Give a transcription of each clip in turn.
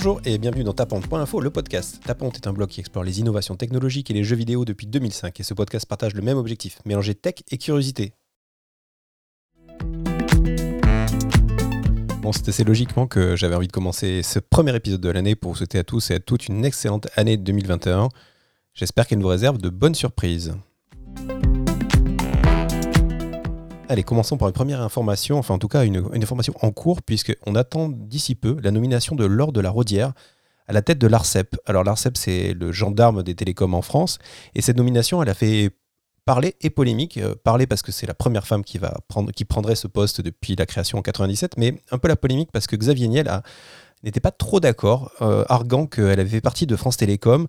Bonjour et bienvenue dans Tapante.info, le podcast. Tapante est un blog qui explore les innovations technologiques et les jeux vidéo depuis 2005 et ce podcast partage le même objectif, mélanger tech et curiosité. Bon, c'est assez logiquement que j'avais envie de commencer ce premier épisode de l'année pour vous souhaiter à tous et à toutes une excellente année 2021. J'espère qu'elle nous réserve de bonnes surprises. Allez, commençons par une première information, enfin en tout cas une, information en cours, puisqu'on attend d'ici peu la nomination de Laure de la Rodière à la tête de l'ARCEP. Alors l'ARCEP, c'est le gendarme des télécoms en France, et cette nomination, elle a fait parler et polémique. Euh, parler parce que c'est la première femme qui, va prendre, qui prendrait ce poste depuis la création en 97, mais un peu la polémique parce que Xavier Niel n'était pas trop d'accord, euh, arguant qu'elle avait fait partie de France Télécom,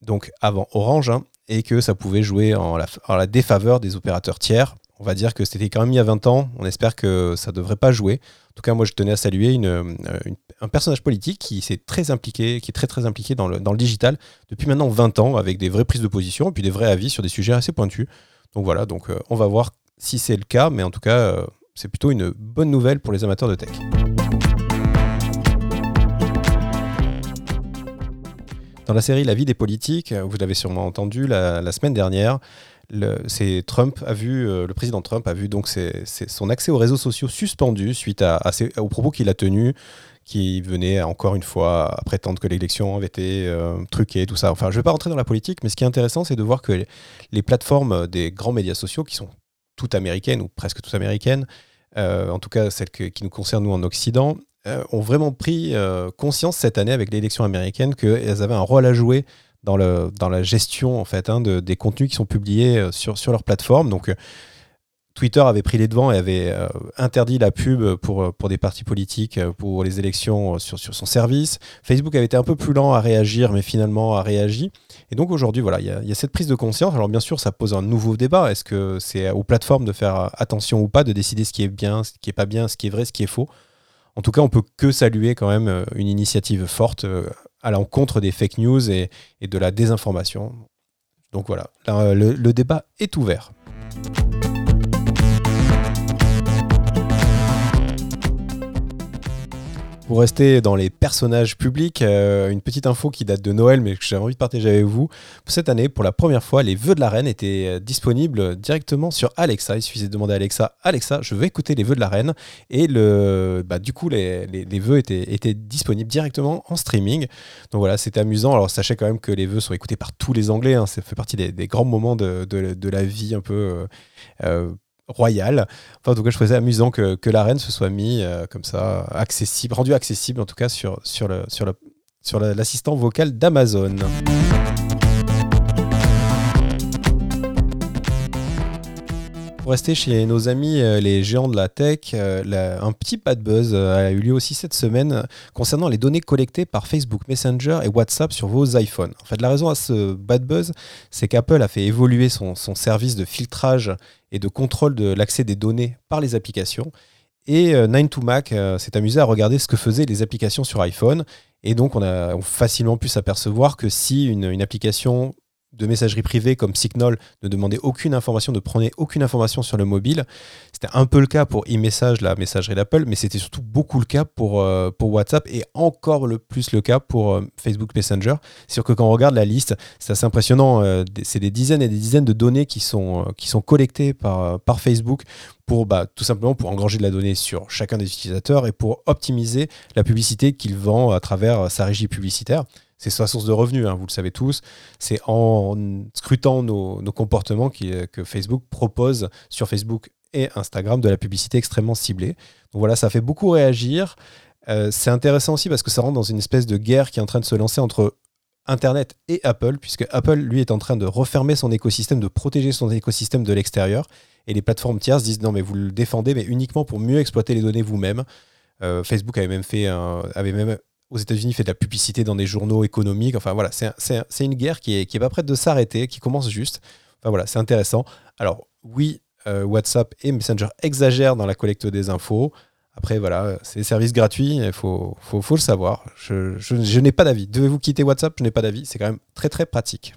donc avant Orange, hein, et que ça pouvait jouer en la, en la défaveur des opérateurs tiers on va dire que c'était quand même il y a 20 ans. On espère que ça ne devrait pas jouer. En tout cas, moi, je tenais à saluer euh, un personnage politique qui s'est très impliqué, qui est très très impliqué dans le, digital depuis maintenant 20 ans, avec des vraies prises de position et puis des vrais avis sur des sujets assez pointus. Donc voilà, donc euh, on va voir si c'est le cas, mais en tout cas, euh, c'est plutôt une bonne nouvelle pour les amateurs de tech. Dans la série La vie des politiques, vous l'avez sûrement entendu la semaine dernière, le, Trump a vu, euh, le président Trump a vu donc son accès aux réseaux sociaux suspendu suite à, aux propos qu'il a tenus, qui venaient encore une fois à prétendre que l'élection avait été euh, truquée, tout ça. Enfin, je ne vais pas rentrer dans la politique, mais ce qui est intéressant, c'est de voir que les, plateformes des grands médias sociaux, qui sont toutes américaines ou presque toutes américaines, euh, en tout cas celles qui nous concernent nous en Occident, ont vraiment pris conscience cette année avec l'élection américaine qu'elles avaient un rôle à jouer dans, le, dans la gestion en fait, hein, de, des contenus qui sont publiés euh, sur, sur leur plateforme. Donc, euh, Twitter avait pris les devants et avait euh, interdit la pub pour, pour des partis politiques pour les élections sur, sur son service. Facebook avait été un peu plus lent à réagir, mais finalement a réagi. Et donc aujourd'hui, voilà, il y, y, a cette prise de conscience. Alors bien sûr, ça pose un nouveau débat. Est-ce que c'est aux plateformes de faire attention ou pas, de décider ce qui est bien, ce qui est pas bien, ce qui est vrai, ce qui est faux? En tout cas, on peut que saluer quand même une initiative forte à l'encontre des fake news et, de la désinformation. Donc voilà, le débat est ouvert. Pour rester dans les personnages publics, euh, une petite info qui date de Noël, mais que j'ai envie de partager avec vous. Cette année, pour la première fois, les vœux de la reine étaient euh, disponibles directement sur Alexa. Il suffisait de demander à Alexa, Alexa, je veux écouter les vœux de la reine. Et le, bah, du coup, les, les, vœux étaient, étaient, disponibles directement en streaming. Donc voilà, c'était amusant. Alors sachez quand même que les vœux sont écoutés par tous les Anglais. Hein. Ça fait partie des, grands moments de, de, la vie un peu... Euh, royal. Enfin, en tout cas, je trouvais ça amusant que, que la reine se soit mis euh, comme ça, accessible, rendu accessible en tout cas sur, sur, le, sur, le, sur l'assistant vocal d'Amazon. Pour rester chez nos amis euh, les géants de la tech, euh, un petit bad buzz euh, a eu lieu aussi cette semaine concernant les données collectées par Facebook Messenger et WhatsApp sur vos iPhones. En fait, la raison à ce bad buzz, c'est qu'Apple a fait évoluer son, service de filtrage et de contrôle de l'accès des données par les applications. Et 9to5Mac s'est amusé à regarder ce que faisaient les applications sur iPhone. Et donc, on a facilement pu s'apercevoir que si une application de messagerie privée comme Signal ne demandait aucune information, ne prenait aucune information sur le mobile. C'était un peu le cas pour e-message, la messagerie d'Apple, mais c'était surtout beaucoup le cas pour, euh, pour WhatsApp et encore le plus le cas pour euh, Facebook Messenger. C'est sûr que quand on regarde la liste, c'est assez impressionnant. Euh, c'est des dizaines et des dizaines de données qui sont, qui sont collectées par, par Facebook pour bah, tout simplement pour engranger de la donnée sur chacun des utilisateurs et pour optimiser la publicité qu'il vend à travers sa régie publicitaire c'est sa source de revenus, hein, vous le savez tous. C'est en scrutant nos, comportements que Facebook propose sur Facebook et Instagram de la publicité extrêmement ciblée. Donc voilà, ça fait beaucoup réagir. Euh, c'est intéressant aussi parce que ça rentre dans une espèce de guerre qui est en train de se lancer entre Internet et Apple, puisque Apple, lui, est en train de refermer son écosystème, de protéger son écosystème de l'extérieur. Et les plateformes tierces disent non, mais vous le défendez, mais uniquement pour mieux exploiter les données vous-même. Euh, Facebook avait même fait avait même aux États-Unis fait de la publicité dans des journaux économiques. Enfin voilà, c'est une guerre qui est, qui est pas prête de s'arrêter, qui commence juste. Enfin voilà, c'est intéressant. Alors oui, euh, WhatsApp et Messenger exagèrent dans la collecte des infos. Après, voilà, c'est des services gratuits, il faut, le savoir. Je, je n'ai pas d'avis. Devez-vous quitter WhatsApp? Je n'ai pas d'avis. C'est quand même très très pratique.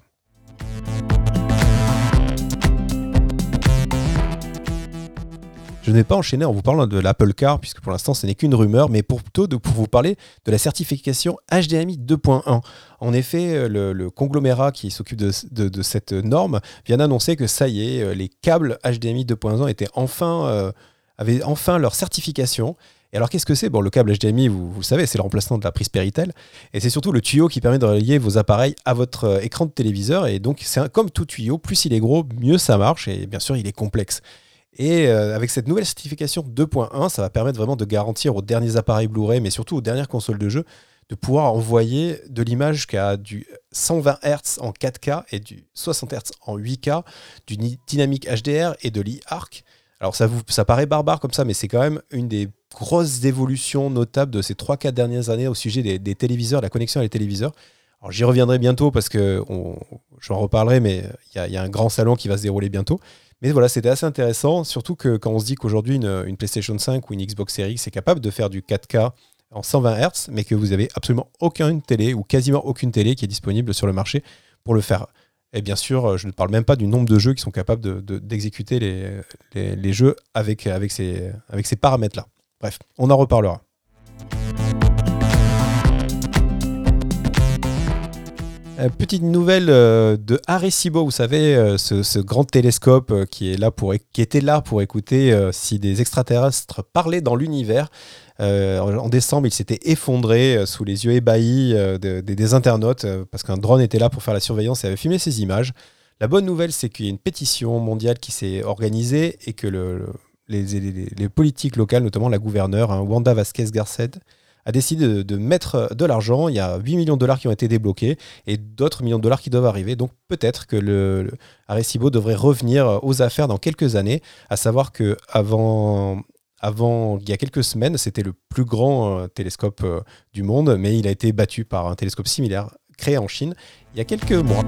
Je ne vais pas enchaîner en vous parlant de l'Apple Car, puisque pour l'instant ce n'est qu'une rumeur, mais plutôt de, pour vous parler de la certification HDMI 2.1. En effet, le, conglomérat qui s'occupe de, cette norme vient d'annoncer que ça y est, les câbles HDMI 2.1 étaient enfin, avaient enfin leur certification. Et alors, qu'est-ce que c'est? Bon, le câble HDMI, vous, vous savez, c'est le remplacement de la prise Péritel. Et c'est surtout le tuyau qui permet de relier vos appareils à votre euh, écran de téléviseur. Et donc, c'est comme tout tuyau, plus il est gros, mieux ça marche. Et bien sûr, il est complexe. Et euh, avec cette nouvelle certification 2.1, ça va permettre vraiment de garantir aux derniers appareils Blu-ray, mais surtout aux dernières consoles de jeu, de pouvoir envoyer de l'image qui a du 120 Hz en 4K et du 60 Hz en 8K, du dynamique HDR et de l'e-arc. Alors ça, vous, ça paraît barbare comme ça, mais c'est quand même une des grosses évolutions notables de ces 3-4 dernières années au sujet des, téléviseurs, la connexion à les téléviseurs. Alors j'y reviendrai bientôt parce que j'en reparlerai, mais il y, a un grand salon qui va se dérouler bientôt. Mais voilà, c'était assez intéressant, surtout que quand on se dit qu'aujourd'hui une, PlayStation 5 ou une Xbox Series est capable de faire du 4K en 120 Hz, mais que vous avez absolument aucune télé ou quasiment aucune télé qui est disponible sur le marché pour le faire. Et bien sûr, je ne parle même pas du nombre de jeux qui sont capables d'exécuter de, les, jeux avec ces paramètres-là. Bref, on en reparlera. Petite nouvelle euh, de Arecibo, vous savez, euh, ce, grand télescope qui, est là pour, était là pour écouter si des extraterrestres parlaient dans l'univers. en décembre, il s'était effondré sous les yeux ébahis des internautes parce qu'un drone était là pour faire la surveillance et avait filmé ces images. La bonne nouvelle, c'est qu'il y a une pétition mondiale qui s'est organisée et que le les, politiques locales, notamment la gouverneure, hein, Wanda Vasquez Garcet, a décidé de, mettre de l'argent. Il y a 8 millions de dollars qui ont été débloqués et d'autres millions de dollars qui doivent arriver. Donc peut-être que le, Arecibo devrait revenir aux affaires dans quelques années, à savoir que avant, il y a quelques semaines, c'était le plus grand euh, télescope euh, du monde, mais il a été battu par un télescope similaire créé en Chine il y a quelques mois.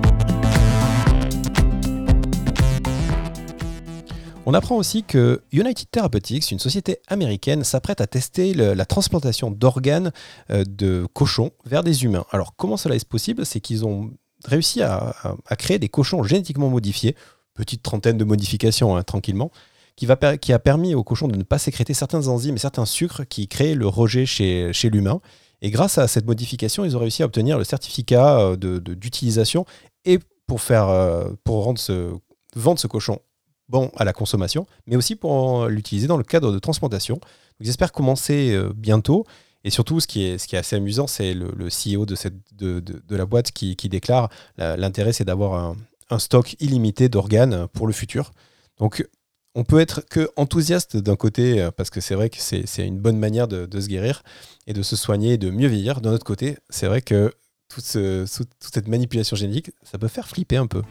On apprend aussi que United Therapeutics, une société américaine, s'apprête à tester la transplantation d'organes euh, de cochons vers des humains. Alors comment cela est possible? C'est qu'ils ont réussi à, créer des cochons génétiquement modifiés, petite trentaine de modifications hein, tranquillement, qui, a permis aux cochons de ne pas sécréter certains enzymes et certains sucres qui créent le rejet chez, l'humain. Et grâce à cette modification, ils ont réussi à obtenir le certificat euh, d'utilisation et pour, faire, euh, vendre ce cochon bon à la consommation, mais aussi pour l'utiliser dans le cadre de transplantation. j'espère commencer euh, bientôt. Et surtout, ce qui est, assez amusant, c'est le, CEO de, la boîte qui, qui déclare l'intérêt, c'est d'avoir un, stock illimité d'organes pour le futur. Donc, on peut être que enthousiaste d'un côté, euh, parce que c'est vrai que c'est une bonne manière de, se guérir et de se soigner et de mieux vieillir. D'un autre côté, c'est vrai que toute cette manipulation génétique, ça peut faire flipper un peu.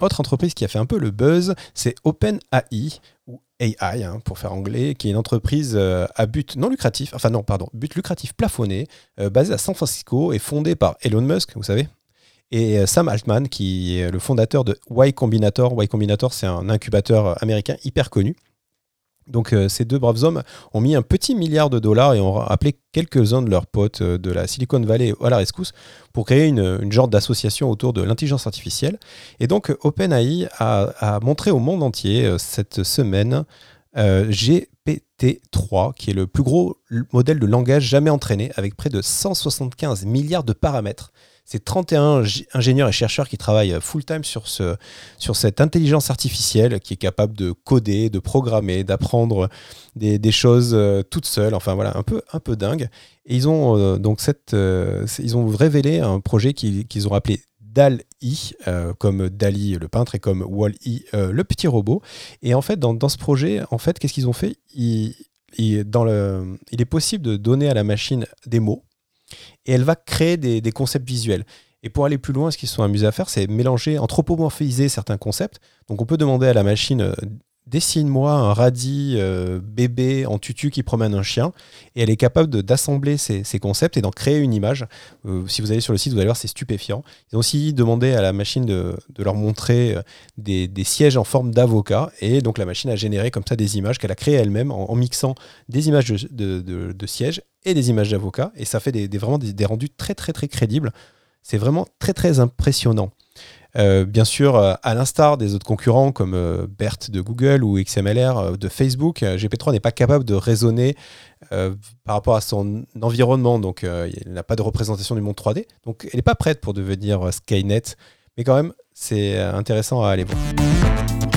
Autre entreprise qui a fait un peu le buzz, c'est OpenAI, ou AI hein, pour faire anglais, qui est une entreprise euh, à but non lucratif, enfin non, pardon, but lucratif plafonné, euh, basée à San Francisco et fondée par Elon Musk, vous savez, et euh, Sam Altman, qui est le fondateur de Y Combinator. Y Combinator, c'est un incubateur américain hyper connu. Donc euh, ces deux braves hommes ont mis un petit milliard de dollars et ont appelé quelques-uns de leurs potes euh, de la Silicon Valley à la rescousse pour créer une, une genre d'association autour de l'intelligence artificielle. Et donc OpenAI a, montré au monde entier euh, cette semaine GPT-3, qui est le plus gros modèle de langage jamais entraîné, avec près de 175 milliards de paramètres c'est 31 ingénieurs et chercheurs qui travaillent full-time sur, ce, sur cette intelligence artificielle qui est capable de coder, de programmer, d'apprendre des, choses euh, toutes seules. Enfin voilà, un peu, un peu dingue. Et ils ont euh, donc cette, euh, ils ont révélé un projet qu'ils ont appelé DAL-I, comme Dali le peintre et comme Wall-E le petit robot. Et en fait, dans, ce projet, en fait, qu'est-ce qu'ils ont fait? Il, est possible de donner à la machine des mots et elle va créer des, concepts visuels. Et pour aller plus loin, ce qu'ils se sont amusés à faire, c'est mélanger, anthropomorphiser certains concepts. Donc on peut demander à la machine, euh, dessine-moi un radis euh, bébé en tutu qui promène un chien, et elle est capable d'assembler ces, concepts et d'en créer une image. Euh, si vous allez sur le site, vous allez voir, c'est stupéfiant. Ils ont aussi demandé à la machine de, leur montrer des, sièges en forme d'avocat, et donc la machine a généré comme ça des images qu'elle a créées elle-même en, mixant des images de, de sièges et des images d'avocats, et ça fait des, vraiment des, rendus très très très crédibles. C'est vraiment très très impressionnant. bien sûr, à l'instar des autres concurrents comme BERT de Google ou XMLR de Facebook, GP3 n'est pas capable de raisonner par rapport à son environnement. Donc, il n'a pas de représentation du monde 3D. Donc, elle n'est pas prête pour devenir Skynet. Mais quand même, c'est intéressant à aller voir.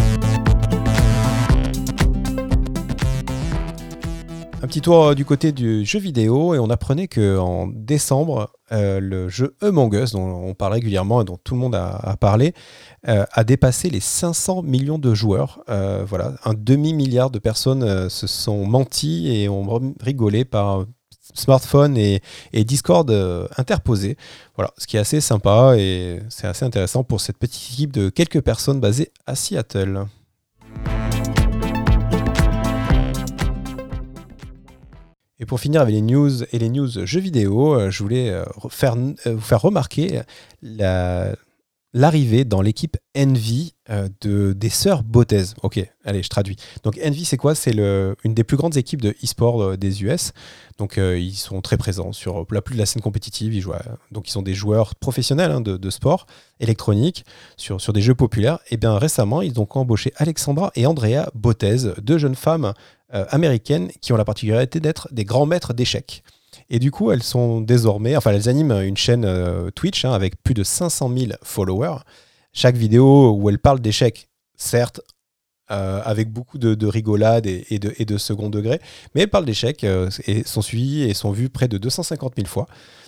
Un petit tour euh, du côté du jeu vidéo et on apprenait qu'en décembre, euh, le jeu Among Us, dont on parle régulièrement et dont tout le monde a, parlé, euh, a dépassé les 500 millions de joueurs. voilà, un demi-milliard de personnes se sont menti et ont rigolé par smartphone et, et Discord interposés. Voilà, ce qui est assez sympa et c'est assez intéressant pour cette petite équipe de quelques personnes basées à Seattle. Et pour finir avec les news et les news jeux vidéo, euh, je voulais euh, faire, euh, vous faire remarquer l'arrivée dans l'équipe Envy de, des sœurs Bottez. Ok, allez, je traduis. Donc Envy, c'est quoi? C'est une des plus grandes équipes de e-sport des US. Donc ils sont très présents sur la plus de la scène compétitive. Ils jouent donc ils sont des joueurs professionnels hein, de, sport électronique sur, des jeux populaires. Et bien récemment, ils ont embauché Alexandra et Andrea Bottez, deux jeunes femmes euh, américaines qui ont la particularité d'être des grands maîtres d'échecs. Et du coup, elles sont désormais, enfin, elles animent une chaîne euh, Twitch hein, avec plus de 500 000 followers. Chaque vidéo où elles parlent d'échecs, certes, euh, avec beaucoup de, rigolade et, de, de, second degré, mais elles parlent d'échecs et sont suivies et sont vues près de 250 000 fois.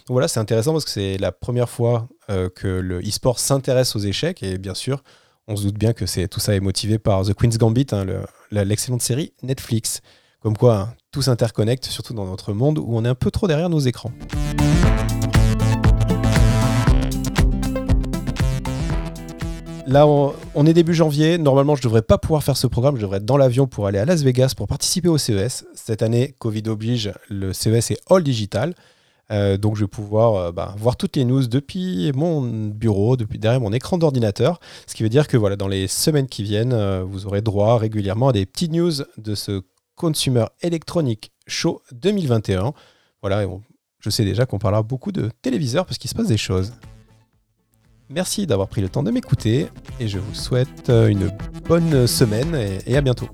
Donc voilà, c'est intéressant parce que c'est la première fois que le e-sport s'intéresse aux échecs et bien sûr, on se doute bien que tout ça est motivé par The Queen's Gambit, hein, l'excellente série Netflix. Comme quoi, hein, tout s'interconnecte, surtout dans notre monde où on est un peu trop derrière nos écrans. Là, on, est début janvier. Normalement, je ne devrais pas pouvoir faire ce programme. Je devrais être dans l'avion pour aller à Las Vegas pour participer au CES. Cette année, Covid oblige, le CES est all digital. Euh, donc je vais pouvoir euh, bah, voir toutes les news depuis mon bureau, depuis derrière mon écran d'ordinateur. Ce qui veut dire que voilà, dans les semaines qui viennent, euh, vous aurez droit régulièrement à des petites news de ce Consumer Electronic Show 2021. Voilà, je sais déjà qu'on parlera beaucoup de téléviseurs parce qu'il se passe des choses. Merci d'avoir pris le temps de m'écouter et je vous souhaite une bonne semaine et à bientôt.